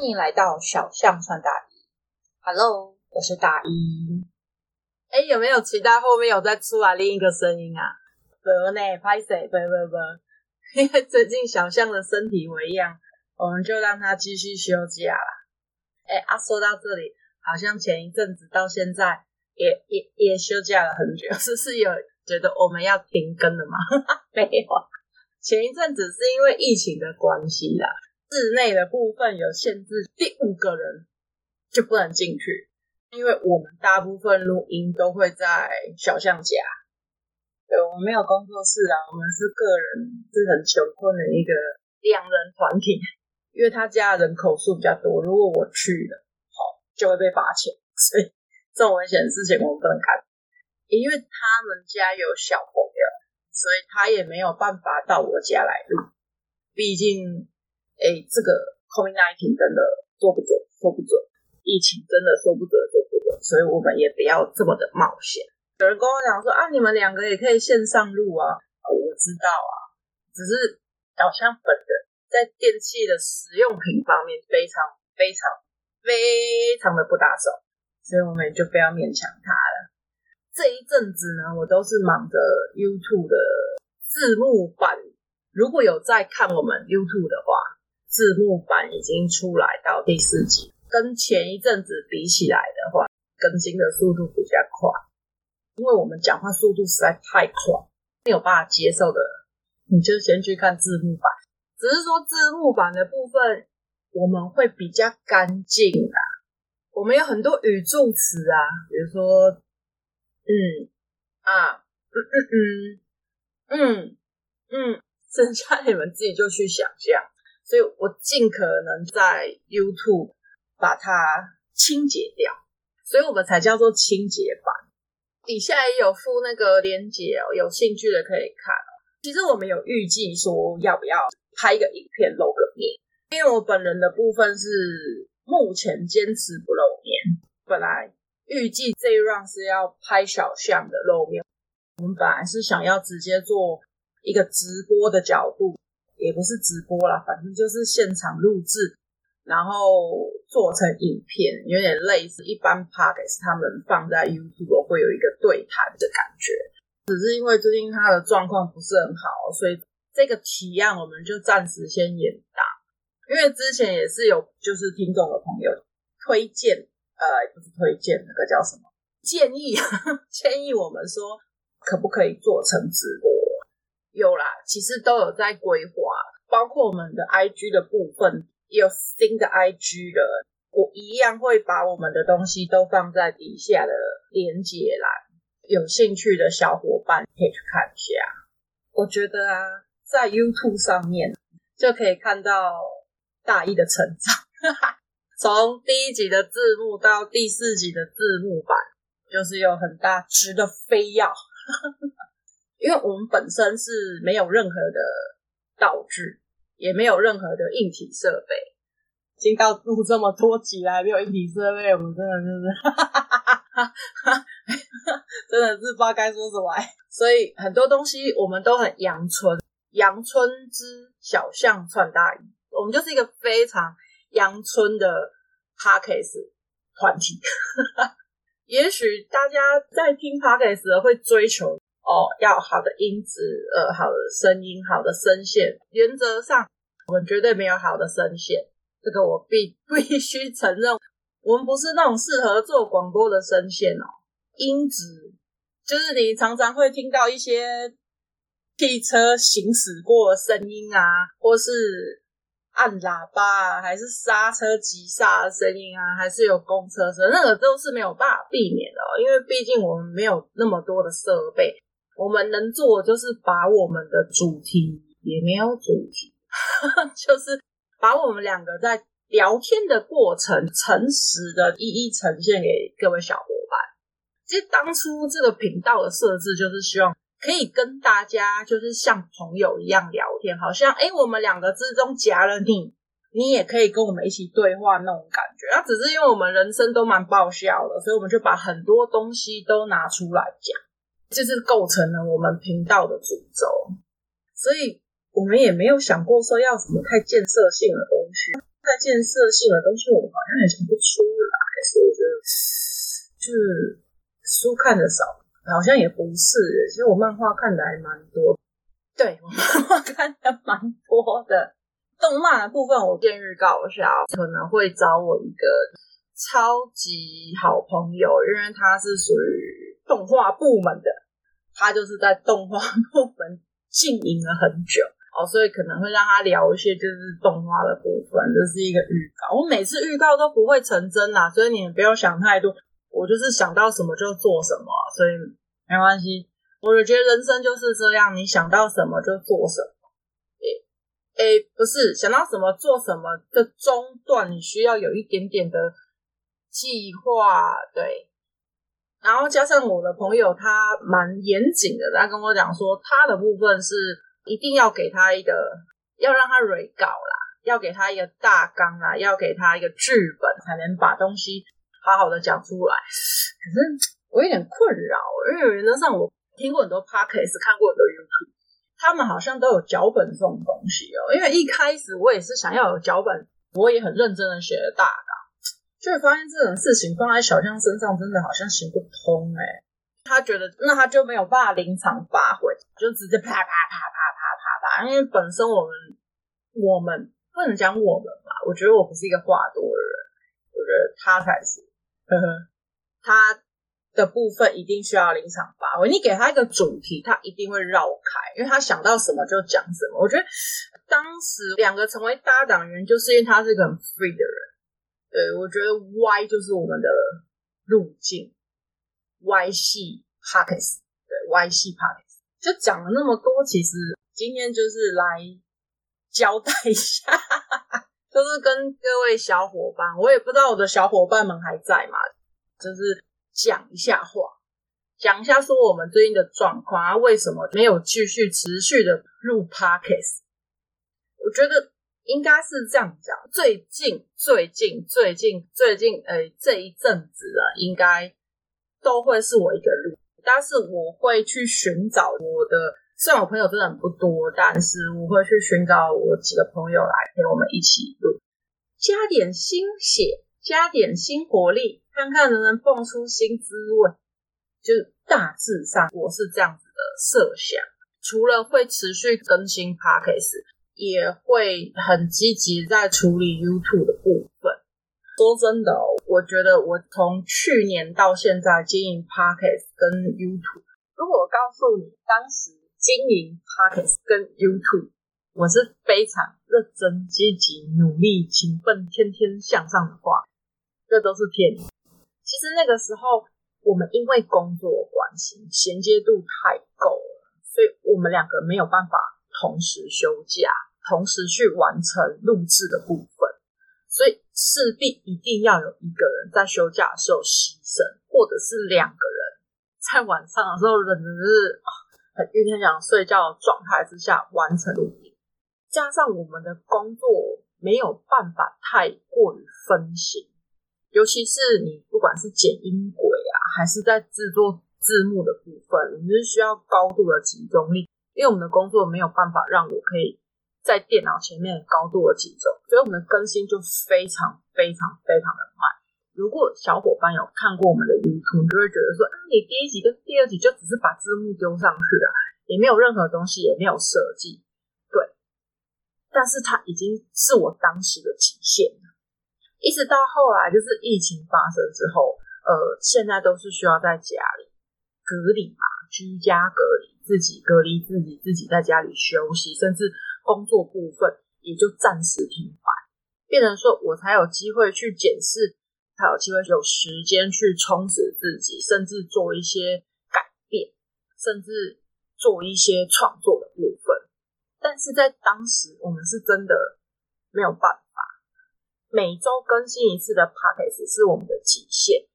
欢迎来到小象穿大衣。Hello，我是大衣。哎，有没有期待后面有再出来另一个声音啊？得呢，拍谁？不不不，因为 最近小象的身体为恙，我们就让他继续休假啦。哎，啊，说到这里，好像前一阵子到现在也也也休假了很久，是是有觉得我们要停更了吗？没有，前一阵子是因为疫情的关系啦。室内的部分有限制，第五个人就不能进去，因为我们大部分录音都会在小象家。对，我们没有工作室啊，我们是个人，是很穷困的一个两人团体。因为他家人口数比较多，如果我去了，好就会被罚钱，所以这种危险的事情我们不能干。因为他们家有小朋友，所以他也没有办法到我家来录，毕竟。哎，这个 COVID-19 真的说不准，说不准，疫情真的说不准，说不准，所以我们也不要这么的冒险。有人跟我讲说啊，你们两个也可以线上录啊，我知道啊，只是好像本人在电器的使用品方面非常非常非常的不打手，所以我们就不要勉强他了。这一阵子呢，我都是忙着 YouTube 的字幕版，如果有在看我们 YouTube 的话。字幕版已经出来到第四集，跟前一阵子比起来的话，更新的速度比较快。因为我们讲话速度实在太快，没有办法接受的，你就先去看字幕版。只是说字幕版的部分，我们会比较干净啦。我们有很多语助词啊，比如说，嗯啊，嗯嗯嗯嗯嗯，剩下你们自己就去想象。所以我尽可能在 YouTube 把它清洁掉，所以我们才叫做清洁版。底下也有附那个链接哦，有兴趣的可以看。其实我们有预计说要不要拍一个影片露个面，因为我本人的部分是目前坚持不露面。本来预计这一 round 是要拍小象的露面，我们本来是想要直接做一个直播的角度。也不是直播啦，反正就是现场录制，然后做成影片，有点类似一般 Podcast 他们放在 YouTube 会有一个对谈的感觉。只是因为最近他的状况不是很好，所以这个提案我们就暂时先延宕。因为之前也是有就是听众的朋友推荐，呃，不是推荐，那个叫什么？建议，建议我们说可不可以做成直播？有啦，其实都有在规划，包括我们的 IG 的部分，有新的 IG 了。我一样会把我们的东西都放在底下的连结栏，有兴趣的小伙伴可以去看一下。我觉得啊，在 YouTube 上面就可以看到大一的成长，从第一集的字幕到第四集的字幕版，就是有很大值得非要。因为我们本身是没有任何的道具，也没有任何的硬体设备，已经到录这么多集了，还没有硬体设备，我们真的就是，哈哈哈哈哈，真的是不知道该说什么。所以很多东西我们都很阳春，阳春之小巷穿大衣，我们就是一个非常阳春的 Podcast 团体。也许大家在听 Podcast 的会追求。哦，要好的音质，呃，好的声音，好的声线。原则上，我们绝对没有好的声线，这个我必 必须承认。我们不是那种适合做广播的声线哦。音质就是你常常会听到一些汽车行驶过的声音啊，或是按喇叭啊，还是刹车急刹的声音啊，还是有公车声，那个都是没有办法避免的哦，因为毕竟我们没有那么多的设备。我们能做的就是把我们的主题也没有主题，就是把我们两个在聊天的过程诚实的一一呈现给各位小伙伴。其实当初这个频道的设置就是希望可以跟大家就是像朋友一样聊天，好像诶我们两个之中夹了你，你也可以跟我们一起对话那种感觉。那只是因为我们人生都蛮爆笑的，所以我们就把很多东西都拿出来讲。就是构成了我们频道的主轴，所以我们也没有想过说要什么太建设性的东西，太建设性的东西，我们好像也讲不出来。所以我觉得，就是书看的少，好像也不是。其实我漫画看的还蛮多，对，我漫画看的蛮多的。动漫的部分，我先预告一下，可能会找我一个超级好朋友，因为他是属于动画部门的，他就是在动画部门经营了很久哦，所以可能会让他聊一些就是动画的部分，这是一个预告。我每次预告都不会成真啦，所以你们不要想太多，我就是想到什么就做什么，所以没关系。我就觉得人生就是这样，你想到什么就做什么。诶诶，不是想到什么做什么的中断，你需要有一点点的计划，对。然后加上我的朋友，他蛮严谨的，他跟我讲说，他的部分是一定要给他一个，要让他 re 稿啦，要给他一个大纲啦，要给他一个剧本，才能把东西好好的讲出来。可是我有点困扰，因为原则上我听过很多 podcast，看过很多 YouTube。他们好像都有脚本这种东西哦，因为一开始我也是想要有脚本，我也很认真的学了大，就会发现这种事情放在小象身上真的好像行不通哎。他觉得那他就没有办法临场发挥，就直接啪啪啪啪啪啪啪，因为本身我们我们不能讲我们嘛，我觉得我不是一个话多的人，我觉得他才是，呵呵，他。的部分一定需要临场发挥。你给他一个主题，他一定会绕开，因为他想到什么就讲什么。我觉得当时两个成为搭档原因，就是因为他是一个很 free 的人。对，我觉得 Y 就是我们的路径，Y 系 Podcast，对，Y 系 Podcast 就讲了那么多，其实今天就是来交代一下，就是跟各位小伙伴，我也不知道我的小伙伴们还在吗？就是。讲一下话，讲一下说我们最近的状况啊，为什么没有继续持续的录 Podcast？我觉得应该是这样讲，最近最近最近最近，呃，这一阵子啊，应该都会是我一个录，但是我会去寻找我的，虽然我朋友真的很不多，但是我会去寻找我几个朋友来陪我们一起录，加点新血，加点新活力。看看能不能蹦出新滋味，就大致上我是这样子的设想。除了会持续更新 Podcast，也会很积极在处理 YouTube 的部分。说真的，我觉得我从去年到现在经营 Podcast 跟 YouTube，如果我告诉你当时经营 Podcast 跟 YouTube，我是非常认真、积极、努力、勤奋、天天向上的话，这都是骗你。其实那个时候，我们因为工作关系，衔接度太够了，所以我们两个没有办法同时休假，同时去完成录制的部分，所以势必一定要有一个人在休假的时候牺牲，或者是两个人在晚上的时候，忍着是很天想睡觉的状态之下完成录音，加上我们的工作没有办法太过于分心。尤其是你不管是剪音轨啊，还是在制作字幕的部分，你是需要高度的集中力，因为我们的工作没有办法让我可以在电脑前面高度的集中，所以我们的更新就非常非常非常的慢。如果小伙伴有看过我们的 YouTube，就会觉得说，啊，你第一集跟第二集就只是把字幕丢上去了，也没有任何东西，也没有设计，对。但是它已经是我当时的极限了。一直到后来，就是疫情发生之后，呃，现在都是需要在家里隔离嘛，居家隔离，自己隔离自己，自己在家里休息，甚至工作部分也就暂时停摆，变成说我才有机会去检视，才有机会有时间去充实自己，甚至做一些改变，甚至做一些创作的部分。但是在当时，我们是真的没有办法。每周更新一次的 Podcast 是我们的极限。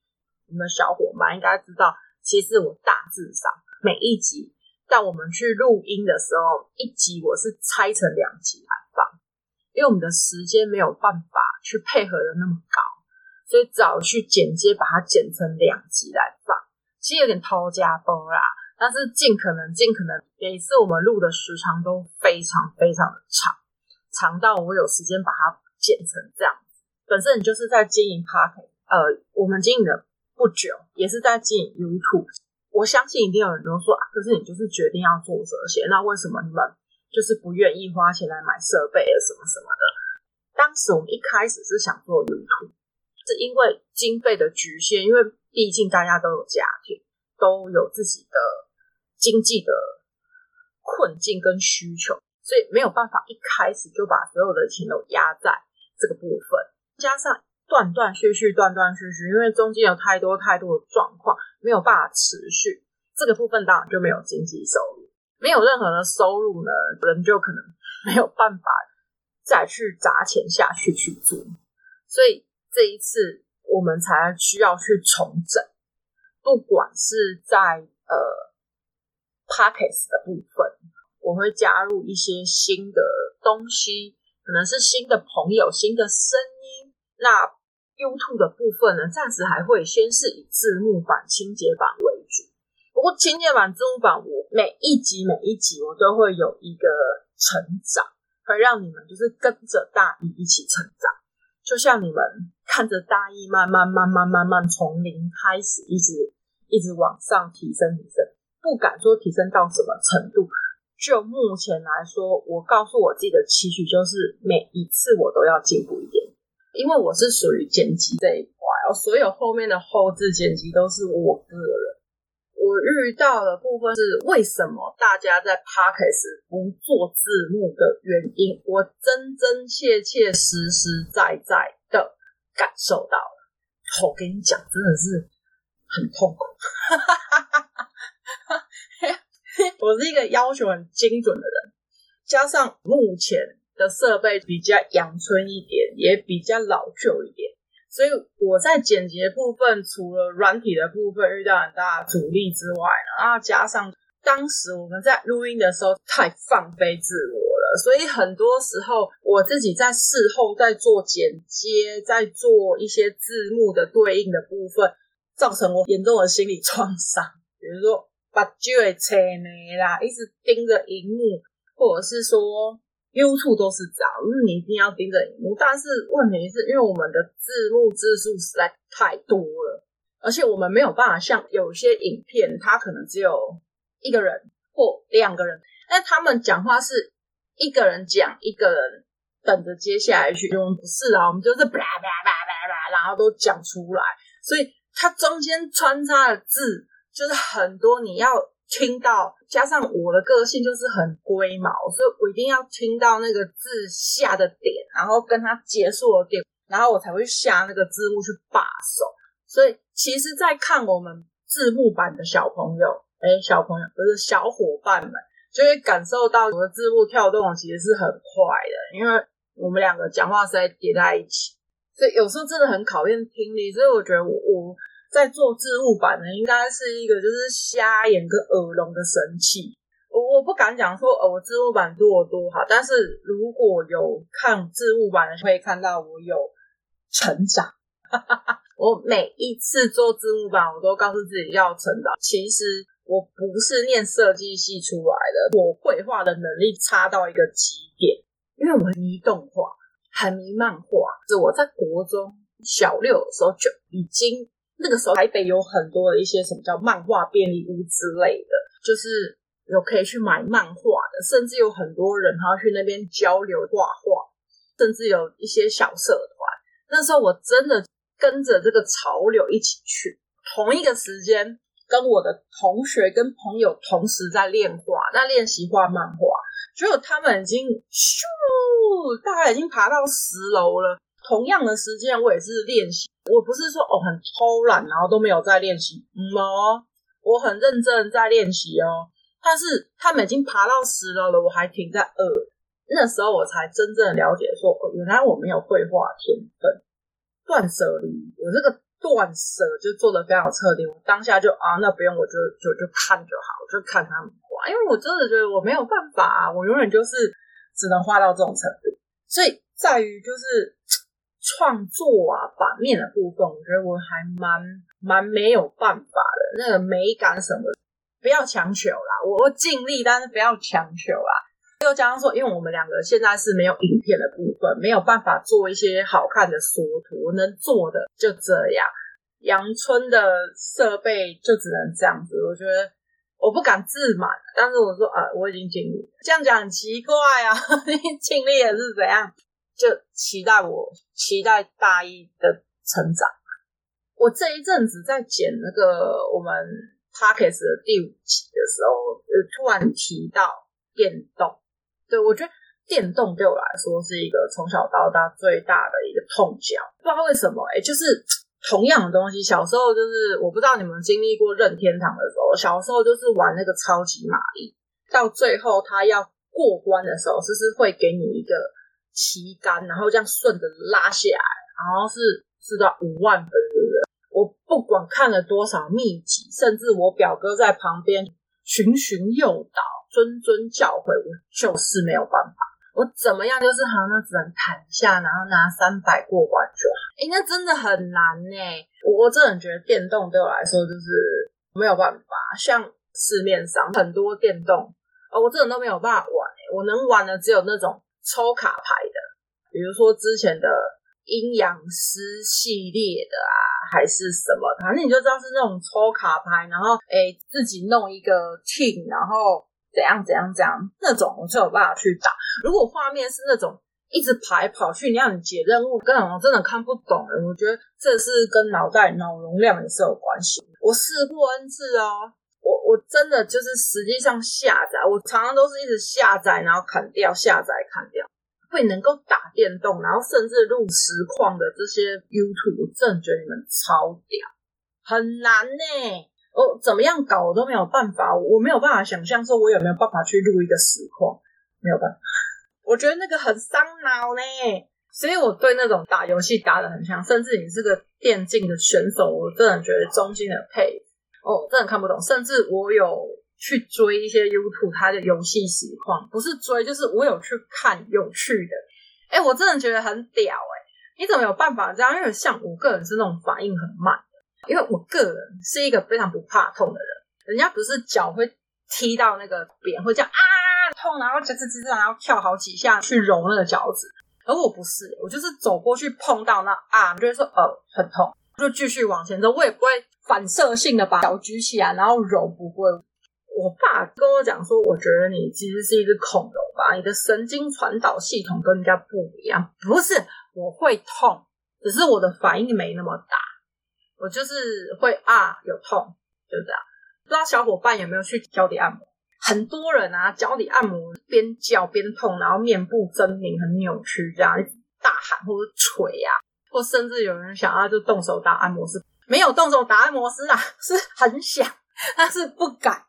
我们的小伙伴应该知道，其实我大致上每一集，但我们去录音的时候，一集我是拆成两集来放，因为我们的时间没有办法去配合的那么高，所以只好去剪接，把它剪成两集来放。其实有点偷加播啦，但是尽可能尽可能，每次我们录的时长都非常非常的长，长到我有时间把它。剪成这样子。本身你就是在经营 part，呃，我们经营的不久，也是在经营 YouTube。我相信一定有人都说啊，可是你就是决定要做这些，那为什么你们就是不愿意花钱来买设备啊，什么什么的？当时我们一开始是想做云图是因为经费的局限，因为毕竟大家都有家庭，都有自己的经济的困境跟需求，所以没有办法一开始就把所有的钱都压在这个部分。加上断断续续、断断续续，因为中间有太多太多的状况，没有办法持续，这个部分当然就没有经济收入，没有任何的收入呢，人就可能没有办法。再去砸钱下去去做，所以这一次我们才需要去重整，不管是在呃 Podcast 的部分，我会加入一些新的东西，可能是新的朋友、新的声音。那 YouTube 的部分呢，暂时还会先是以字幕版、清洁版为主。不过清洁版、字幕版，我每一集每一集我都会有一个成长。会让你们就是跟着大一一起成长，就像你们看着大一慢慢慢慢慢慢从零开始，一直一直往上提升提升，不敢说提升到什么程度。就目前来说，我告诉我自己的期许就是每一次我都要进步一点，因为我是属于剪辑这一块，所有后面的后置剪辑都是我个人。我遇到的部分是为什么大家在 Podcast 不做字幕的原因，我真真切切、实实在在的感受到了。我跟你讲，真的是很痛苦。我是一个要求很精准的人，加上目前的设备比较阳春一点，也比较老旧一点。所以我在剪辑部分，除了软体的部分遇到很大阻力之外，然后加上当时我们在录音的时候太放飞自我了，所以很多时候我自己在事后在做剪接，在做一些字幕的对应的部分，造成我严重的心理创伤，比如说把机会扯没啦，一直盯着荧幕，或者是说。YouTube 都是这样，就是你一定要盯着荧幕。但是问题是因为我们的字幕字数实在太多了，而且我们没有办法像有些影片，它可能只有一个人或两个人，但他们讲话是一个人讲，一个人等着接下来去。我们不是啊，我们就是叭叭叭叭叭，然后都讲出来，所以它中间穿插的字就是很多，你要。听到，加上我的个性就是很龟毛，所以我一定要听到那个字下的点，然后跟它结束的点，然后我才会下那个字幕去把手。所以，其实，在看我们字幕版的小朋友，哎，小朋友不是小伙伴们，就会感受到我的字幕跳动其实是很快的，因为我们两个讲话是在叠在一起，所以有时候真的很考验听力。所以我觉得我我。在做字幕版的，应该是一个就是瞎眼跟耳聋的神器。我我不敢讲说，哦，我字幕版做多好，但是如果有看字幕版的，可以看到我有成长。我每一次做字幕版，我都告诉自己要成长。其实我不是念设计系出来的，我绘画的能力差到一个极点，因为我很迷动画，很迷漫画。是我在国中小六的时候就已经。那个时候台北有很多的一些什么叫漫画便利屋之类的，就是有可以去买漫画的，甚至有很多人他要去那边交流画画，甚至有一些小社团。那时候我真的跟着这个潮流一起去，同一个时间跟我的同学跟朋友同时在练画，在练习画漫画，结果他们已经咻，大概已经爬到十楼了。同样的时间，我也是练习。我不是说哦很偷懒，然后都没有在练习。嗯哦，我很认真在练习哦。但是他们已经爬到十楼了，我还停在二。那时候我才真正了解说，哦，原来我没有绘画天分。断舍离，我这个断舍就做得非常彻底。我当下就啊，那不用，我就就就看就好，就看他们画。因为我真的觉得我没有办法啊，我永远就是只能画到这种程度。所以在于就是。创作啊，版面的部分，我觉得我还蛮蛮没有办法的。那个美感什么，不要强求啦，我会尽力，但是不要强求啦。又加上说，因为我们两个现在是没有影片的部分，没有办法做一些好看的缩图，能做的就这样。阳春的设备就只能这样子，我觉得我不敢自满，但是我说啊，我已经尽力。这样讲很奇怪啊，尽力了是怎样？就期待我期待大一的成长。我这一阵子在剪那个我们 Podcast 的第五集的时候，呃，突然提到电动，对，我觉得电动对我来说是一个从小到大最大的一个痛脚，不知道为什么，哎，就是。同样的东西，小时候就是我不知道你们经历过任天堂的时候，小时候就是玩那个超级玛丽，到最后他要过关的时候，就是会给你一个旗杆，然后这样顺着拉下来，然后是是到五万分，对不对？我不管看了多少秘籍，甚至我表哥在旁边循循诱导、谆谆教诲，我就是没有办法。我怎么样就是好像只能弹一下，然后拿三百过关就好。哎，那真的很难呢。我我真的觉得电动对我来说就是没有办法。像市面上很多电动，哦，我真的都没有办法玩。我能玩的只有那种抽卡牌的，比如说之前的阴阳师系列的啊，还是什么，反正你就知道是那种抽卡牌，然后哎自己弄一个 team，然后。怎样怎样怎样那种我就有办法去打。如果画面是那种一直跑来跑去，你要你解任务，根本我真的看不懂。我觉得这是跟脑袋脑容量也是有关系。我试过 N 次哦，我真的就是实际上下载，我常常都是一直下载，然后砍掉，下载砍掉。会能够打电动，然后甚至录实况的这些 YouTube，我真的觉得你们超屌，很难呢。我怎么样搞我都没有办法，我没有办法想象说我有没有办法去录一个实况，没有办法。我觉得那个很伤脑呢，所以我对那种打游戏打的很像，甚至你是个电竞的选手，我真的觉得中心的配。哦，真的看不懂，甚至我有去追一些 YouTube 它的游戏实况，不是追就是我有去看有趣的。哎，我真的觉得很屌哎，你怎么有办法这样？因为像我个人是那种反应很慢。因为我个人是一个非常不怕痛的人，人家不是脚会踢到那个边，会这样啊痛，然后吱吱吱吱，然后跳好几下去揉那个脚趾，而我不是，我就是走过去碰到那啊，就会说呃很痛，就继续往前走，我也不会反射性的把脚举起来，然后揉不会。我爸跟我讲说，我觉得你其实是一只恐龙吧，你的神经传导系统跟人家不一样，不是我会痛，只是我的反应没那么大。我就是会啊，有痛，就这样。不知道小伙伴有没有去脚底按摩？很多人啊，脚底按摩边叫边痛，然后面部狰狞很扭曲，这样大喊或者捶啊，或甚至有人想要就动手打按摩师，没有动手打按摩师啊，是很想，但是不敢。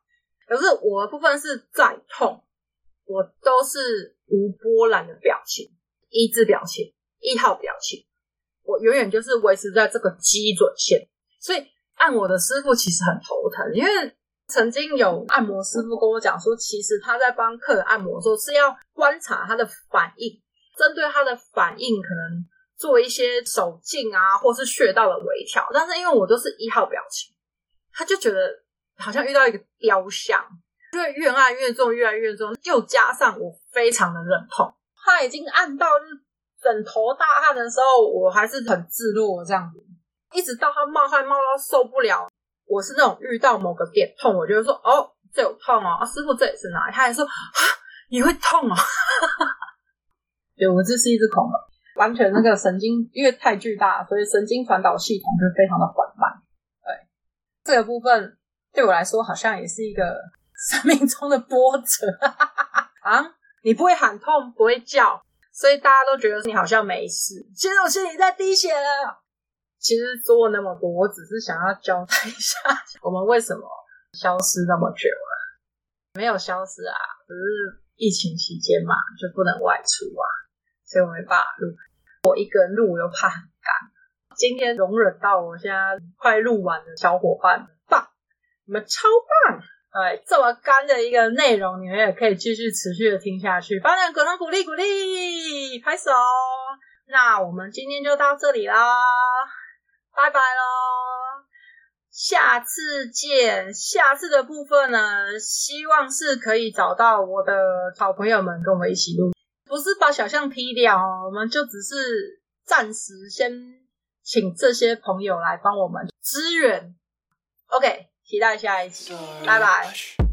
可是我的部分是再痛，我都是无波澜的表情，一字表情，一号表情。我永远就是维持在这个基准线，所以按摩的师傅其实很头疼，因为曾经有按摩师傅跟我讲说，其实他在帮客人按摩的时候是要观察他的反应，针对他的反应可能做一些手劲啊，或是穴道的微调。但是因为我都是一号表情，他就觉得好像遇到一个雕像，就会越按越重，越来越重，又加上我非常的忍痛，他已经按到就是。枕头大汗的时候，我还是很自若这样子，一直到他冒汗冒到受不了。我是那种遇到某个点痛，我就会说：“哦，这有痛哦，师傅这里是哪里？”他还说：“啊，你会痛哦。”对，我这是一只恐龙，完全那个神经因为太巨大，所以神经传导系统就非常的缓慢。对，这个部分对我来说好像也是一个生命中的波折啊！你不会喊痛，不会叫。所以大家都觉得你好像没事，其实我心里在滴血了。其实做那么多，我只是想要交代一下，我们为什么消失那么久了？没有消失啊，只是疫情期间嘛，就不能外出啊，所以我没办法录。我一个人录，我又怕很干。今天容忍到我现在快录完的小伙伴，棒，你们超棒！对，这么干的一个内容，你们也可以继续持续的听下去，帮点鼓掌鼓励鼓励，拍手。那我们今天就到这里啦，拜拜喽！下次见。下次的部分呢，希望是可以找到我的好朋友们跟我一起录，不是把小象踢掉哦，我们就只是暂时先请这些朋友来帮我们支援。OK，期待下一集，拜拜。